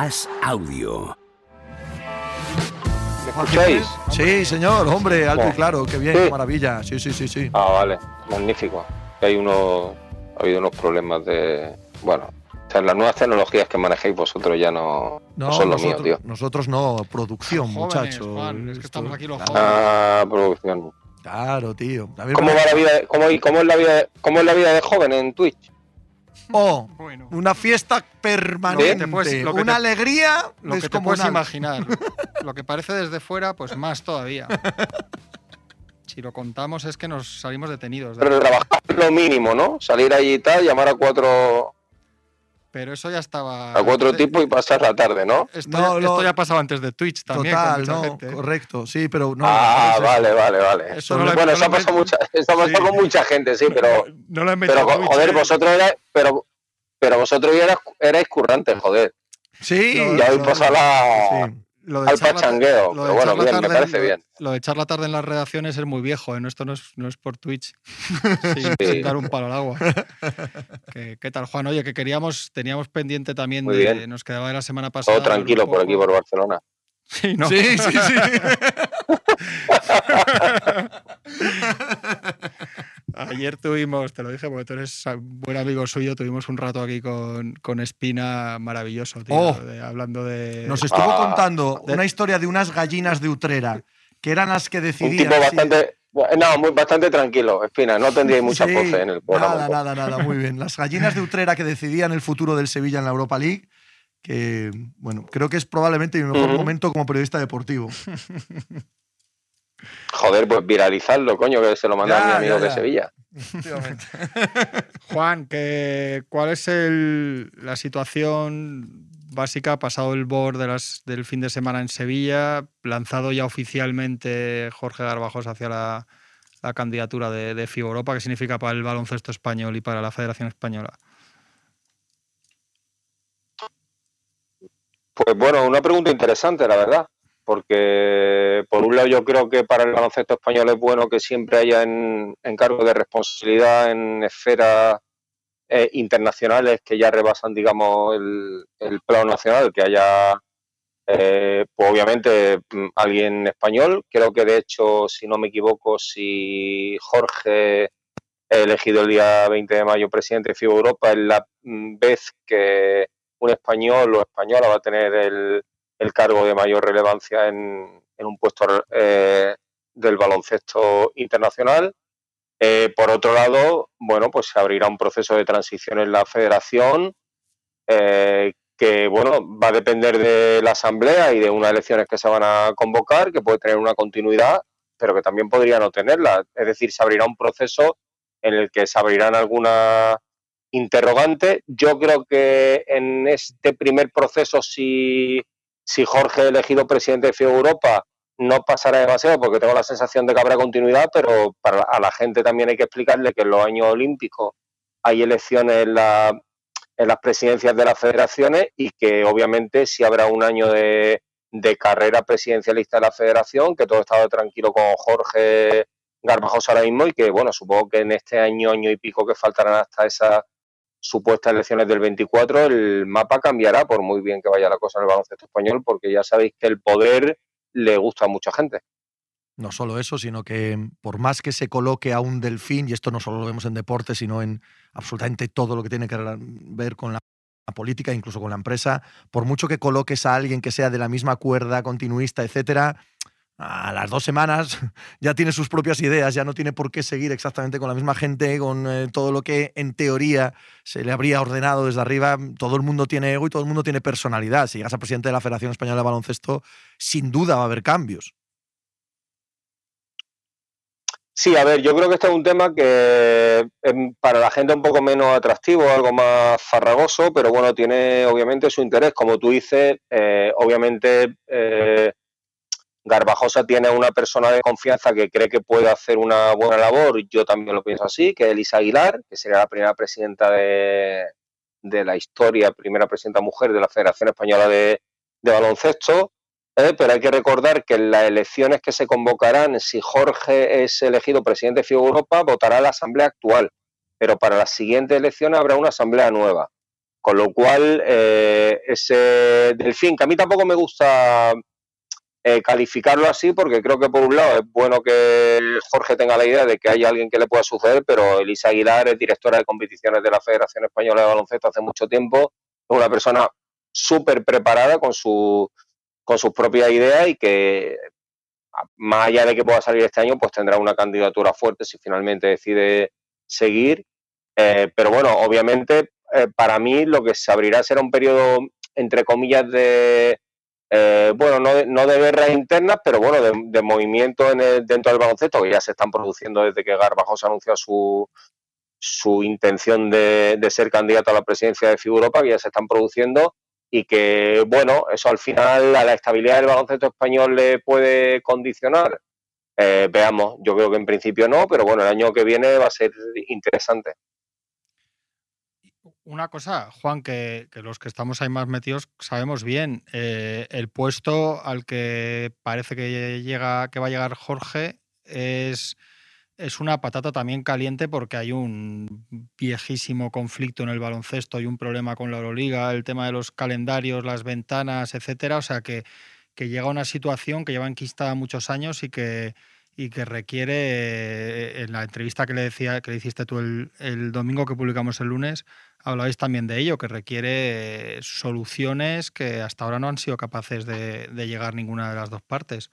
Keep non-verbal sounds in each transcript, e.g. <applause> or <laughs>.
Haz audio. ¿Me escucháis? Sí, señor, hombre, alto y claro, qué bien, Sí. qué maravilla. Sí, sí, sí, sí. Ah, vale, magnífico. Hay unos, ha habido unos problemas de, bueno, o sea, las nuevas tecnologías que manejéis vosotros ya no, no son lo mío, nosotros, tío. nosotros no, producción, muchachos. Juan, es que estamos Esto- aquí los claro, jóvenes. Ah, producción. Claro, tío. ¿Cómo va la vida? ¿Cómo, y cómo es la vida? ¿Cómo es la vida de joven en Twitch? Oh, <laughs> Bueno, una fiesta permanente, Lo que te puedes- lo que una te- alegría lo que te puedes imaginar. <laughs> Lo que parece desde fuera, pues más todavía. Si lo contamos es que nos salimos detenidos. de- Pero trabajar lo mínimo, ¿no? Salir allí y tal, llamar a cuatro, Pero eso ya estaba. a cuatro tipos y pasar la tarde, ¿no? Esto, No, ya, no. esto ya pasaba antes de Twitch también. con Total, mucha no, gente, ¿eh? correcto, sí, pero no. ah, no vale, vale, vale. Eso no lo- bueno, no eso ha pasado, mucha, eso ha pasado Sí. con mucha gente, sí, pero, <laughs> No lo he pero joder, vosotros erais, pero, pero vosotros ya erais, erais currantes, joder. Sí, No, Ya habéis no, pasado la, sí. Lo de al echar la- pachangueo, lo de pero bueno, bien, me tarde- parece lo- bien. Lo de echar la tarde en las redacciones es muy viejo, ¿eh? No, esto no es, no es por Twitch. <laughs> sin, Sí. sin dar un palo al agua. <laughs> ¿Qué, qué tal, Juan? Oye, que queríamos, teníamos pendiente también Muy de. bien. Nos quedaba de la semana pasada. Todo tranquilo por aquí, por Barcelona. <laughs> Sí, ¿no? Sí, sí, sí. Ayer tuvimos, te lo dije porque tú eres buen amigo suyo, tuvimos un rato aquí con, con Espina maravilloso, tío, Oh. de- hablando de. Nos estuvo Ah. contando De- una historia de unas gallinas de Utrera que eran las que Un decidían. tipo si- bastante, no, muy, bastante tranquilo, Espina, no tendríais mucha Sí, pose en el programa. Nada, nada, nada, muy bien. Las gallinas de Utrera que decidían el futuro del Sevilla en la Europa League, que, bueno, creo que es probablemente mi mejor momento como periodista deportivo. Joder, pues viralizarlo, coño, que se lo manda Ya, a mi amigo ya, de. Sevilla. <laughs> Juan, que, ¿cuál es el- la situación básica pasado el board de las, del fin de semana en Sevilla? Lanzado ya oficialmente Jorge Garbajos hacia la, la candidatura de, de FIBA Europa, ¿qué significa para el baloncesto español y para la Federación Española? Pues bueno, una pregunta interesante, la verdad, porque por un lado yo creo que para el baloncesto español es bueno que siempre haya en, en de responsabilidad en esferas eh, internacionales que ya rebasan, digamos, el, el plano nacional, que haya, eh, pues obviamente, mm, alguien español. Creo que de hecho, si no me equivoco, si Jorge elegido el día 20 de mayo presidente de FIBA Europa, es la mm, vez que un español o española va a tener el, el cargo de mayor relevancia en, en un puesto eh, del baloncesto internacional. Eh, por otro lado, bueno, pues se abrirá un proceso de transición en la federación eh, que, bueno, va a depender de la asamblea y de unas elecciones que se van a convocar, que puede tener una continuidad, pero que también podría no tenerla. Es decir, se abrirá un proceso en el que se abrirán algunas interrogantes. Yo creo que en este primer proceso, si, si Jorge elegido presidente de FIBA Europa, no pasará demasiado porque tengo la sensación de que habrá continuidad, pero para a la gente también hay que explicarle que en los años olímpicos hay elecciones en, en las presidencias de las federaciones y que obviamente si habrá un año de, de carrera presidencialista de la federación, que todo estaba tranquilo con Jorge Garbajosa ahora mismo y que, bueno, supongo que en este año, año y pico que faltarán hasta esas supuestas elecciones del 24, el mapa cambiará por muy bien que vaya la cosa en el baloncesto español, porque ya sabéis que el poder le gusta a mucha gente. No solo eso, sino que por más que se coloque a un delfín, y esto no solo lo vemos en deporte, sino en absolutamente todo lo que tiene que ver con la política, incluso con la empresa, por mucho que coloques a alguien que sea de la misma cuerda, continuista, etcétera, a las dos semanas <laughs> ya tiene sus propias ideas, ya no tiene por qué seguir exactamente con la misma gente, con eh, todo lo que en teoría se le habría ordenado desde arriba. Todo el mundo tiene ego y todo el mundo tiene personalidad. Si llegas a presidente de la Federación Española de Baloncesto, sin duda va a haber cambios. Sí, a ver, yo creo que este es un tema que para la gente un poco menos atractivo, algo más farragoso, pero bueno, tiene obviamente su interés. Como tú dices, eh, obviamente eh, Garbajosa tiene una persona de confianza que cree que puede hacer una buena labor, yo también lo pienso así, que es Elisa Aguilar, que sería la primera presidenta de, de la historia, primera presidenta mujer de la Federación Española de, de Baloncesto. Eh, pero hay que recordar que en las elecciones que se convocarán, si Jorge es elegido presidente de FIBA Europa, votará la asamblea actual. Pero para las siguientes elecciones habrá una asamblea nueva. Con lo cual, eh, ese delfín, que a mí tampoco me gusta eh, calificarlo así, porque creo que por un lado es bueno que Jorge tenga la idea de que hay alguien que le pueda suceder, pero Elisa Aguilar es directora de competiciones de la Federación Española de Baloncesto hace mucho tiempo, es una persona súper preparada con, su, con sus propias ideas y que más allá de que pueda salir este año, pues tendrá una candidatura fuerte si finalmente decide seguir. Eh, pero bueno, obviamente eh, para mí lo que se abrirá será un periodo, entre comillas, de, eh, bueno, no de, no de internas, pero bueno, de, movimiento en el, dentro del baloncesto, que ya se están produciendo desde que Garbajosa anunció su, su intención de, ser candidato a la presidencia de FIBA Europa, que ya se están produciendo y que, bueno, eso al final a la estabilidad del baloncesto español le puede condicionar. Eh, veamos, yo creo que en principio no, pero bueno, el año que viene va a ser interesante. Una cosa, Juan, que, los que estamos ahí más metidos sabemos bien, eh, el puesto al que parece que llega, que va a llegar Jorge es es una patata también caliente porque hay un viejísimo conflicto en el baloncesto, hay un problema con la Euroliga, el tema de los calendarios, las ventanas, etcétera. O sea que, que llega una situación que lleva enquistada muchos años y que, y que requiere, eh, en la entrevista que le decía, que le hiciste tú el, domingo que publicamos el lunes, hablabais también de ello, que requiere soluciones que hasta ahora no han sido capaces de, de llegar ninguna de las dos partes.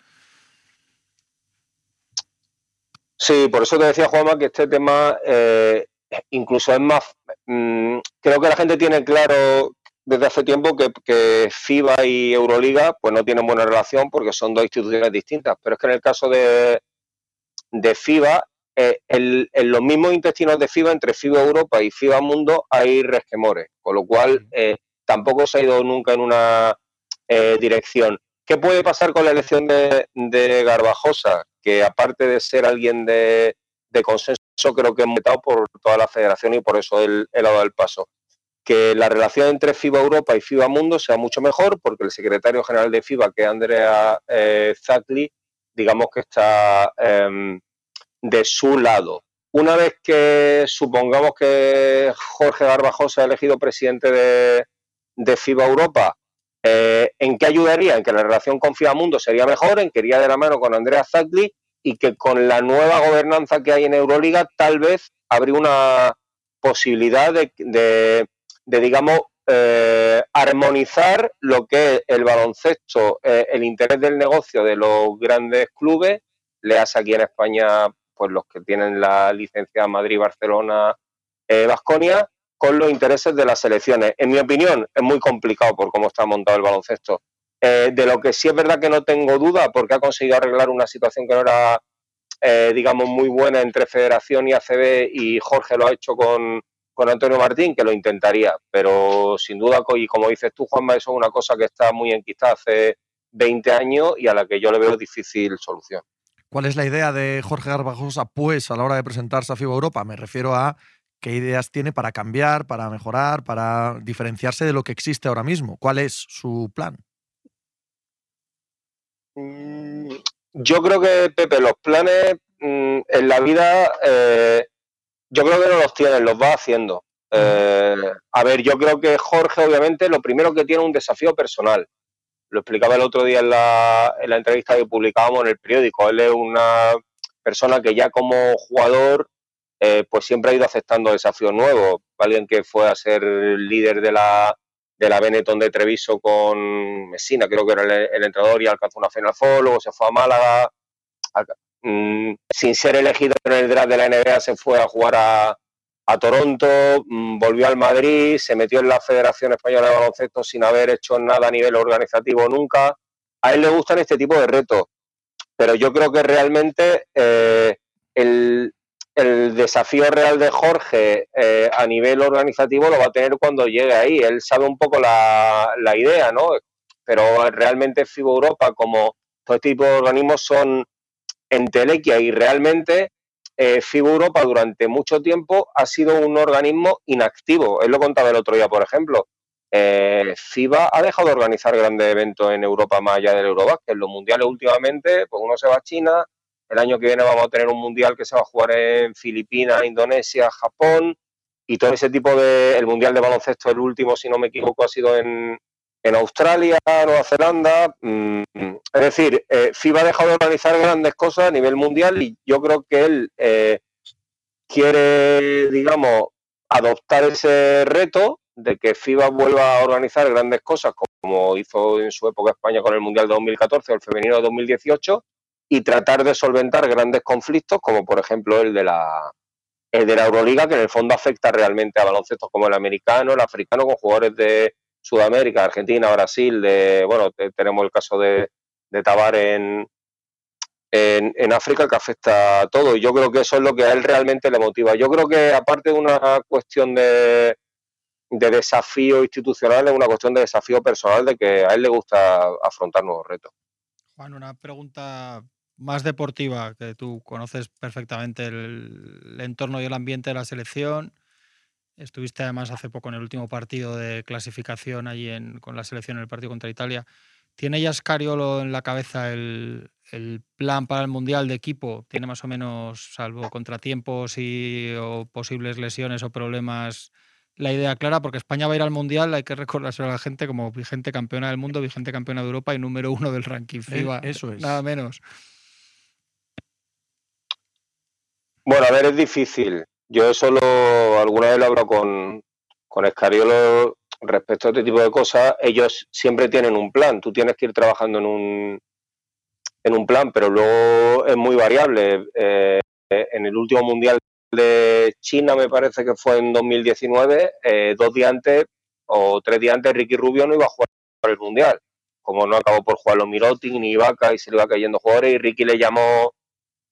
Sí, por eso te decía, Juanma, que este tema eh, incluso es más... Mm, creo que la gente tiene claro desde hace tiempo que, FIBA y Euroliga pues no tienen buena relación porque son dos instituciones distintas, pero es que en el caso de, de FIBA, eh, en, los mismos intestinos de FIBA, entre FIBA Europa y FIBA Mundo, hay resquemores, con lo cual eh, tampoco se ha ido nunca en una dirección. ¿Qué puede pasar con la elección de, de Garbajosa? que aparte de ser alguien de, consenso, creo que hemos metado por toda la federación y por eso él, ha dado el paso. Que la relación entre FIBA Europa y FIBA Mundo sea mucho mejor, porque el secretario general de FIBA, que es Andrea eh, digamos que está em, de su lado. Una vez que supongamos que Jorge Garbajosa ha elegido presidente de, de FIBA Europa, eh, ¿En qué ayudaría? En que la relación con Mundo sería mejor, en que iría de la mano con Andrea Zagli y que con la nueva gobernanza que hay en Euroliga tal vez habría una posibilidad de, digamos, eh, armonizar lo que es el baloncesto, eh, el interés del negocio de los grandes clubes, le hace aquí en España, pues los que tienen la licencia Madrid, Barcelona, Vasconia, con los intereses de las selecciones. En mi opinión, es muy complicado por cómo está montado el baloncesto. Eh, de lo que sí es verdad que no tengo duda, porque ha conseguido arreglar una situación que no era, eh, digamos, muy buena entre Federación y ACB, y Jorge lo ha hecho con, con Antonio Martín, que lo intentaría. Pero sin duda, y como dices tú, Juanma, eso es una cosa que está muy enquistada hace 20 años y a la que yo le veo difícil solución. ¿Cuál es la idea de Jorge Garbajosa, pues, a la hora de presentarse a FIBA Europa? Me refiero a qué ideas tiene para cambiar, para mejorar, para diferenciarse de lo que existe ahora mismo. ¿Cuál es su plan? Mm, yo creo que, Pepe, los planes mm, en la vida, eh, yo creo que no los tienen, los va haciendo. Eh, a ver, yo creo que Jorge, obviamente, lo primero que tiene es un desafío personal. Lo explicaba el otro día en la, en la entrevista que publicábamos en el periódico. Él es una persona que ya como jugador eh, pues siempre ha ido aceptando desafíos nuevos. Alguien que fue a ser líder de la, de la Benetton de Treviso con Messina, creo que era el, entrenador y alcanzó una Final Four, luego se fue a Málaga. Mm, sin ser elegido en el draft de la NBA se fue a jugar a, Toronto, mm, volvió al Madrid, se metió en la Federación Española de Baloncesto sin haber hecho nada a nivel organizativo nunca. A él le gustan este tipo de retos, pero yo creo que realmente eh, el, el desafío real de Jorge eh, a nivel organizativo lo va a tener cuando llegue ahí. Él sabe un poco la, idea, ¿no? Pero realmente FIBA Europa, como todo este tipo de organismos, son entelequia y realmente eh, FIBA Europa durante mucho tiempo ha sido un organismo inactivo. Él lo contaba el otro día, por ejemplo. Eh, FIBA ha dejado de organizar grandes eventos en Europa más allá del Eurobasket. Los mundiales últimamente, pues uno se va a China, el año que viene vamos a tener un mundial que se va a jugar en Filipinas, Indonesia, Japón. y todo ese tipo de. El Mundial de Baloncesto, el último, si no me equivoco, ha sido en, en Australia, Nueva Zelanda. Mm, es decir, eh, FIBA ha dejado de organizar grandes cosas a nivel mundial y yo creo que él eh, quiere, digamos, adoptar ese reto de que FIBA vuelva a organizar grandes cosas, como hizo en su época España con el Mundial de 2014 o el femenino de 2018, y tratar de solventar grandes conflictos, como por ejemplo el de la el de la Euroliga, que en el fondo afecta realmente a baloncestos como el americano, el africano, con jugadores de Sudamérica, Argentina, Brasil, de bueno, tenemos el caso de, de Tabar en, en, África que afecta a todo. Y yo creo que eso es lo que a él realmente le motiva. Yo creo que aparte de una cuestión de, de desafío institucional, es una cuestión de desafío personal de que a él le gusta afrontar nuevos retos. Juan, una pregunta más deportiva, que tú conoces perfectamente el entorno y el ambiente de la selección. Estuviste además hace poco en el último partido de clasificación allí en, con la selección en el partido contra Italia. ¿Tiene ya Scariolo en la cabeza el, plan para el Mundial de equipo? ¿Tiene más o menos, salvo contratiempos y o posibles lesiones o problemas, la idea clara? Porque España va a ir al Mundial, hay que recordárselo a la gente como vigente campeona del mundo, vigente campeona de Europa y número uno del ranking eh, FIBA. eso es. Nada menos. Bueno, a ver, es difícil. Yo solo alguna vez lo hablo con, con Escariolo respecto a este tipo de cosas. Ellos siempre tienen un plan. Tú tienes que ir trabajando en un, en un plan, pero luego es muy variable. Eh, en el último mundial de China, me parece que fue en 2019, eh, dos días antes o tres días antes, Ricky Rubio no iba a jugar el mundial. Como no acabó por jugar los Mirotic ni Ibaka y se le iba cayendo jugadores, y Ricky le llamó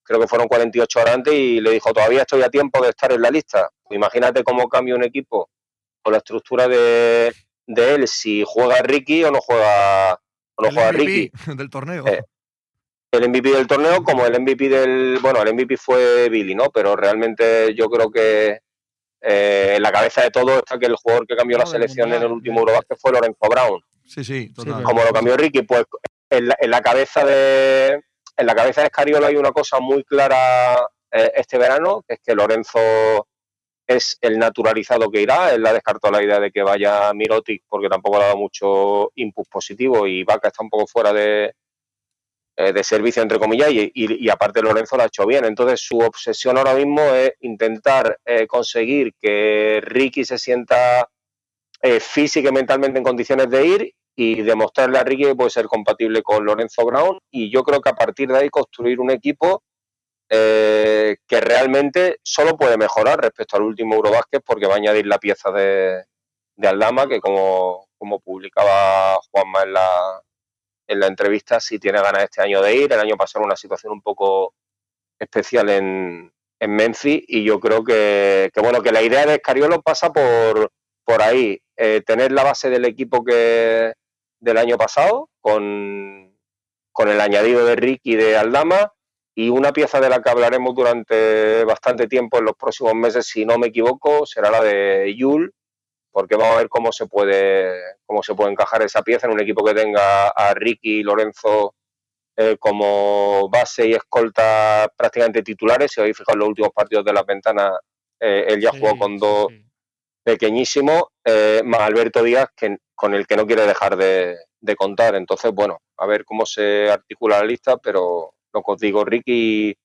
creo que fueron 48 horas antes y le dijo, todavía estoy a tiempo de estar en la lista. Imagínate cómo cambia un equipo con la estructura de, él, si juega Ricky o no juega, o no juega Ricky. <laughs> del torneo. Eh, el MVP del torneo como el MVP del... Bueno, el MVP fue Billy, ¿no? Pero realmente yo creo que eh, en la cabeza de todo está que el jugador que cambió la selección en el último Eurobasket fue Lorenzo Brown. Sí, sí, Como lo cambió Ricky, pues en la cabeza de, en la cabeza de Escariolo hay una cosa muy clara eh, este verano, que es que Lorenzo es el naturalizado que irá. Él ha descartado la idea de que vaya Mirotic porque tampoco le ha dado mucho input positivo y Vaca está un poco fuera de, eh, de servicio, entre comillas, y, aparte Lorenzo lo ha hecho bien. Entonces su obsesión ahora mismo es intentar eh, conseguir que Ricky se sienta física y mentalmente en condiciones de ir y demostrarle a Ricky que puede ser compatible con Lorenzo Brown. Y yo creo que a partir de ahí construir un equipo eh, que realmente solo puede mejorar respecto al último Eurobásquet porque va a añadir la pieza de, de Aldama que como, como publicaba Juanma en la, en la entrevista si tiene ganas este año de ir, el año pasado una situación un poco especial en, en Memphis y yo creo que, que bueno que la idea de Escariolo pasa por, por ahí, eh, tener la base del equipo que, del año pasado, con, con el añadido de Rick y de Aldama, y una pieza de la que hablaremos durante bastante tiempo en los próximos meses, si no me equivoco, será la de Yul, porque vamos a ver cómo se puede, cómo se puede encajar esa pieza en un equipo que tenga a Ricky y Lorenzo eh, como base y escolta prácticamente titulares. Si habéis fijado en los últimos partidos de las ventanas, eh, él ya jugó con dos pequeñísimos, eh, más Alberto Díaz, que con el que no quiere dejar de, contar. Entonces, bueno, a ver cómo se articula la lista, pero lo que os digo, Ricky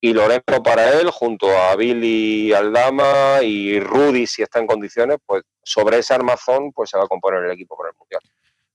y Lorenzo para él, junto a Billy Aldama y Rudy, si está en condiciones, pues sobre ese armazón pues se va a componer el equipo para el Mundial.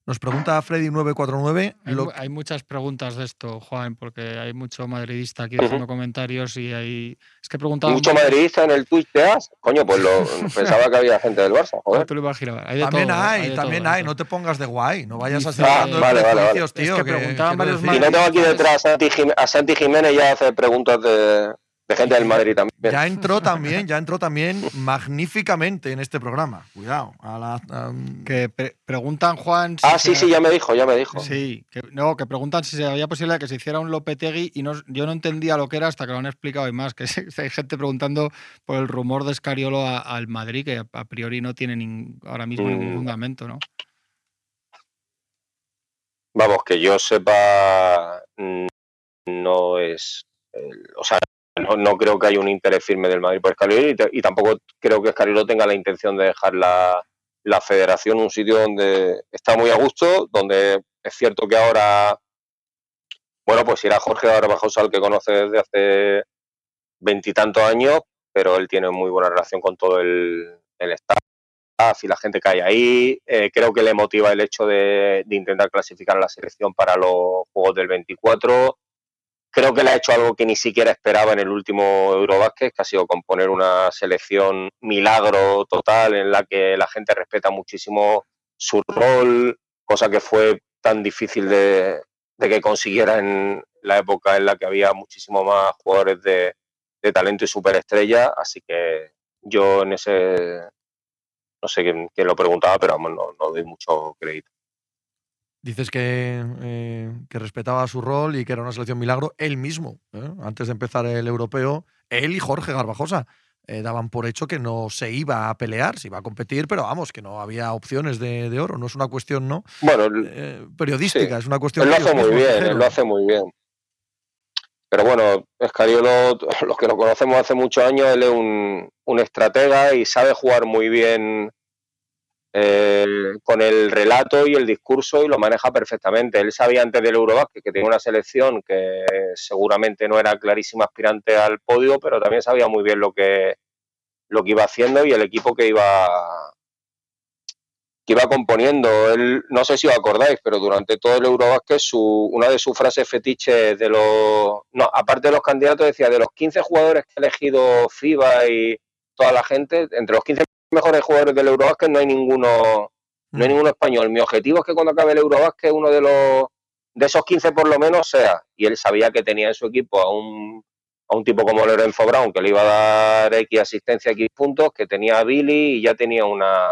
Nos pregunta Freddy949. Hay, muchas preguntas de esto, Juan, porque hay mucho madridista aquí dejando comentarios y hay. Es que preguntaba. ¿Mucho madridista en el Twitch de As? Coño, pues lo <laughs> pensaba que había gente del Barça. Joder. también hay, también hay. No te pongas de guay. No vayas a ah, vale, vale, tío. Es que, preguntaban varios Y no tengo aquí detrás a Santi Jiménez ya hace preguntas de de gente del Madrid también. Ya entró también, ya entró también magníficamente en este programa. Cuidado. Que preguntan, Juan. ah, sí, sí, ya me dijo, ya me dijo. Sí, que, no, que preguntan si había posibilidad de que se hiciera un Lopetegui y no, yo no entendía lo que era hasta que lo han explicado y más. Que <laughs> hay gente preguntando por el rumor de Escariolo al Madrid, que a priori no tiene ahora mismo ningún mm. fundamento, ¿no? Vamos, que yo sepa, no es. o sea, no, creo que haya un interés firme del Madrid por Escariolo y, tampoco creo que Escariolo tenga la intención de dejar la, la federación un sitio donde está muy a gusto, donde es cierto que ahora, bueno, pues irá Jorge Barbajosa, al que conoce desde hace veintitantos años, pero él tiene muy buena relación con todo el, el staff y la gente que hay ahí. Eh, creo que le motiva el hecho de, de intentar clasificar a la selección para los Juegos del 24 creo que le ha hecho algo que ni siquiera esperaba en el último Eurobásquet, que ha sido componer una selección milagro total en la que la gente respeta muchísimo su rol, cosa que fue tan difícil de, que consiguiera en la época en la que había muchísimo más jugadores de, talento y superestrella, así que yo en ese, no sé quién, lo preguntaba, pero vamos, no, no doy mucho crédito. Dices que, eh, que, respetaba su rol y que era una selección milagro. Él mismo, ¿eh? antes de empezar el europeo, él y Jorge Garbajosa eh, daban por hecho que no se iba a pelear, se iba a competir, pero vamos, que no había opciones de, oro. No es una cuestión no bueno, periodística, es una cuestión. Él lo hace muy bien, él lo hace muy bien. Pero bueno, Escariolo, <laughs> los que lo conocemos hace muchos años, él es un, un estratega y sabe jugar muy bien eh, con el relato y el discurso y lo maneja perfectamente. Él sabía antes del Eurobasket que tenía una selección que seguramente no era clarísima aspirante al podio, pero también sabía muy bien lo que, lo que iba haciendo y el equipo que iba que iba componiendo. Él, no sé si os acordáis, pero durante todo el Eurobasket su, una de sus frases fetiches de los... No, aparte de los candidatos, decía, de los 15 jugadores que ha elegido FIBA y toda la gente, entre los 15 mejores jugadores del Eurobásquet no hay ninguno no hay mm. ninguno español. Mi objetivo es que cuando acabe el Eurobásquet uno de los de esos 15 por lo menos sea. Y él sabía que tenía en su equipo a un, a un tipo como Lorenzo Brown, que le iba a dar X asistencia, X puntos, que tenía a Billy y ya tenía una...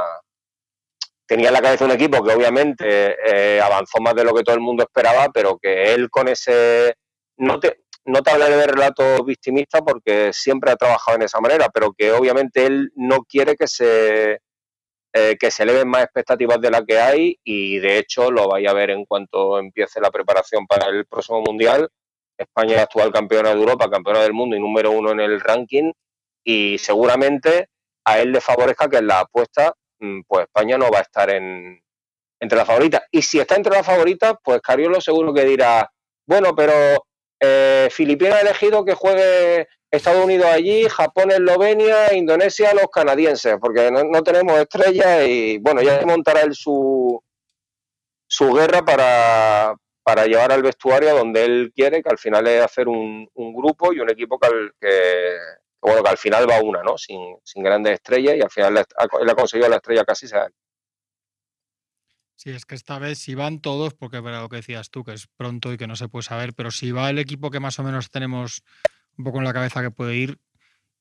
Tenía en la cabeza un equipo que obviamente eh, avanzó más de lo que todo el mundo esperaba, pero que él con ese... No te, no te hablaré de relato victimista porque siempre ha trabajado en esa manera, pero que obviamente él no quiere que se, eh, que se eleven más expectativas de la que hay y de hecho lo vaya a ver en cuanto empiece la preparación para el próximo Mundial. España es actual campeona de Europa, campeona del mundo y número uno en el ranking y seguramente a él le favorezca que en la apuesta mm, pues España no va a estar en, entre las favoritas. Y si está entre las favoritas, pues Cariolo seguro que dirá, bueno, pero eh, Filipinas ha elegido que juegue Estados Unidos allí, Japón, Eslovenia, Indonesia, los canadienses, porque no, tenemos estrellas y bueno, ya montará él su, su guerra para, para llevar al vestuario donde él quiere, que al final es hacer un, grupo y un equipo que, que, bueno, que al final va una, ¿no? Sin, sin grandes estrellas y al final él ha conseguido la estrella casi Sí, es que esta vez si van todos, porque era lo que decías tú, que es pronto y que no se puede saber, pero si va el equipo que más o menos tenemos un poco en la cabeza que puede ir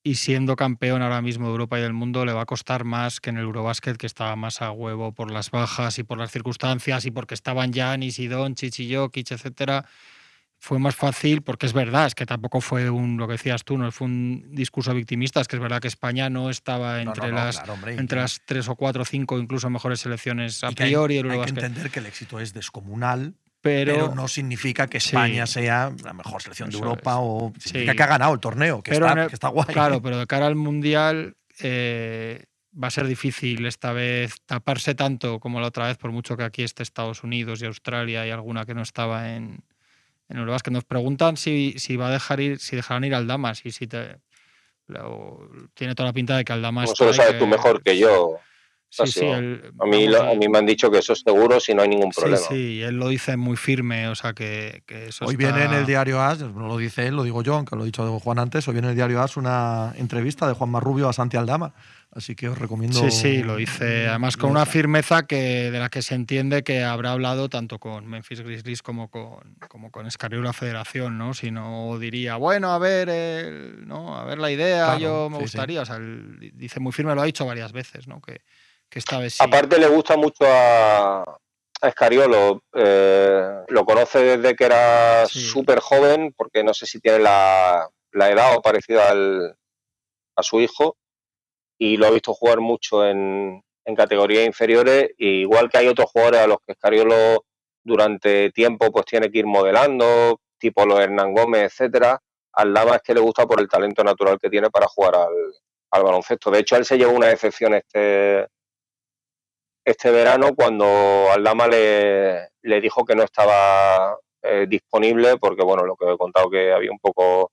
y siendo campeón ahora mismo de Europa y del mundo, le va a costar más que en el Eurobasket, que estaba más a huevo por las bajas y por las circunstancias y porque estaban Yanis y Doncic y Jokic, etcétera fue más fácil, porque es verdad, es que tampoco fue un, lo que decías tú, no fue un discurso victimista, es que es verdad que España no estaba entre, las, entre las tres o cuatro o cinco incluso mejores selecciones a priori. Hay, hay que entender que el éxito es descomunal, pero, no significa que España sea la mejor selección de Europa o significa que ha ganado el torneo, que, está, que está guay. Claro, <laughs> pero de cara al Mundial eh, va a ser difícil esta vez taparse tanto como la otra vez, por mucho que aquí esté Estados Unidos y Australia y alguna que no estaba en, en el que nos preguntan si, si va a dejar ir, si dejarán ir al Damas y si te tiene toda la pinta de que al Damas. Eso lo sabes tú mejor que yo. Sí, sí, a, mí, a mí me han dicho que eso es seguro si no hay ningún problema. Sí, sí, él lo dice muy firme, o sea que, que eso Hoy viene en el diario AS, no lo dice él, lo digo yo, aunque lo he dicho Juan antes, hoy viene en el diario AS una entrevista de Juan Marrubio a Santi Aldama, Así que os recomiendo. Sí, sí, lo hice. Además, con una firmeza que, de la que se entiende que habrá hablado tanto con Memphis Grizzlies como con, como con la Federación, ¿no? Si no diría, bueno, a ver, ¿no? a ver la idea, yo me gustaría. O sea, dice muy firme, lo ha dicho varias veces, ¿no? Que, que esta vez sí. Aparte, le gusta mucho a, Escariolo. Eh, lo conoce desde que era súper joven, porque no sé si tiene la, la edad o parecida al, a su hijo y lo he visto jugar mucho en, en categorías inferiores, igual que hay otros jugadores a los que Escariolo durante tiempo pues tiene que ir modelando, tipo los Hernán Gómez, etcétera. Aldama es que le gusta por el talento natural que tiene para jugar al, al baloncesto. De hecho, él se llevó una excepción este, este verano cuando Aldama le, le dijo que no estaba eh, disponible porque, bueno, lo que he contado que había un poco...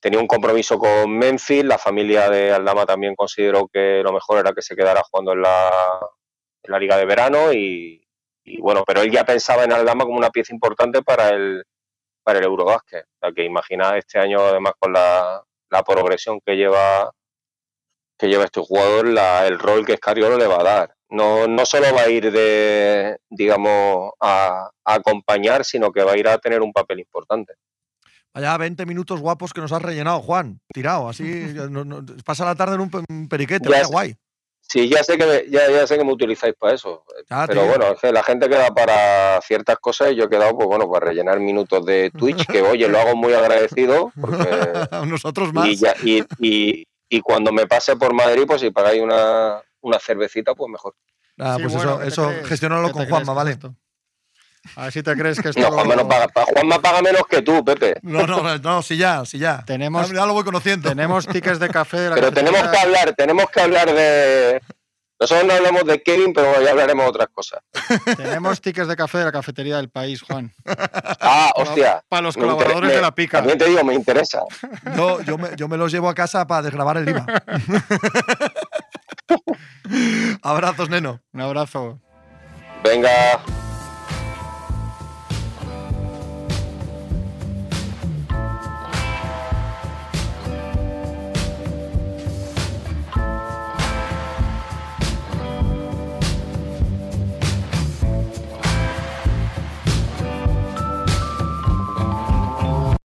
Tenía un compromiso con Memphis, la familia de Aldama también consideró que lo mejor era que se quedara jugando en la, en la liga de verano y, y, bueno, pero él ya pensaba en Aldama como una pieza importante para el, para el Eurobásquet. O sea, que imagina este año además con la, la progresión que lleva que lleva este jugador, la, el rol que Escariolo le va a dar. No, no solo va a ir de, digamos, a, a, acompañar, sino que va a ir a tener un papel importante. Vaya 20 minutos guapos que nos has rellenado, Juan. Tirado, así. <laughs> no, no, pasa la tarde en un periquete, vaya guay. Sí, ya sé que me, ya, ya, sé que me utilizáis para eso. Ah, pero tío. bueno, es que la gente queda para ciertas cosas y yo he quedado, pues bueno, para rellenar minutos de Twitch, que oye, lo hago muy agradecido. Porque... <laughs> Nosotros más. Y, ya, y, y, y cuando me pase por Madrid, pues si pagáis una, una cervecita, pues mejor. Ah, sí, pues bueno, eso, eso gestionarlo con Juanma, ¿vale? Esto? A ver si te crees que esto. No, Juanma, no paga, Juanma paga menos que tú, Pepe. No, no, no, sí ya, sí ya. Tenemos, ya lo voy conociendo. Tenemos tickets de café de la Pero tenemos que hablar, tenemos que hablar de. Nosotros no hablamos de Kevin, pero ya hablaremos de otras cosas. Tenemos tickets de café de la cafetería del país, Juan. Ah, hostia. Para los colaboradores me, de la pica. También te digo, me interesa. No, yo me, yo me los llevo a casa para desgrabar el IVA. <laughs> Abrazos, neno. Un abrazo. Venga.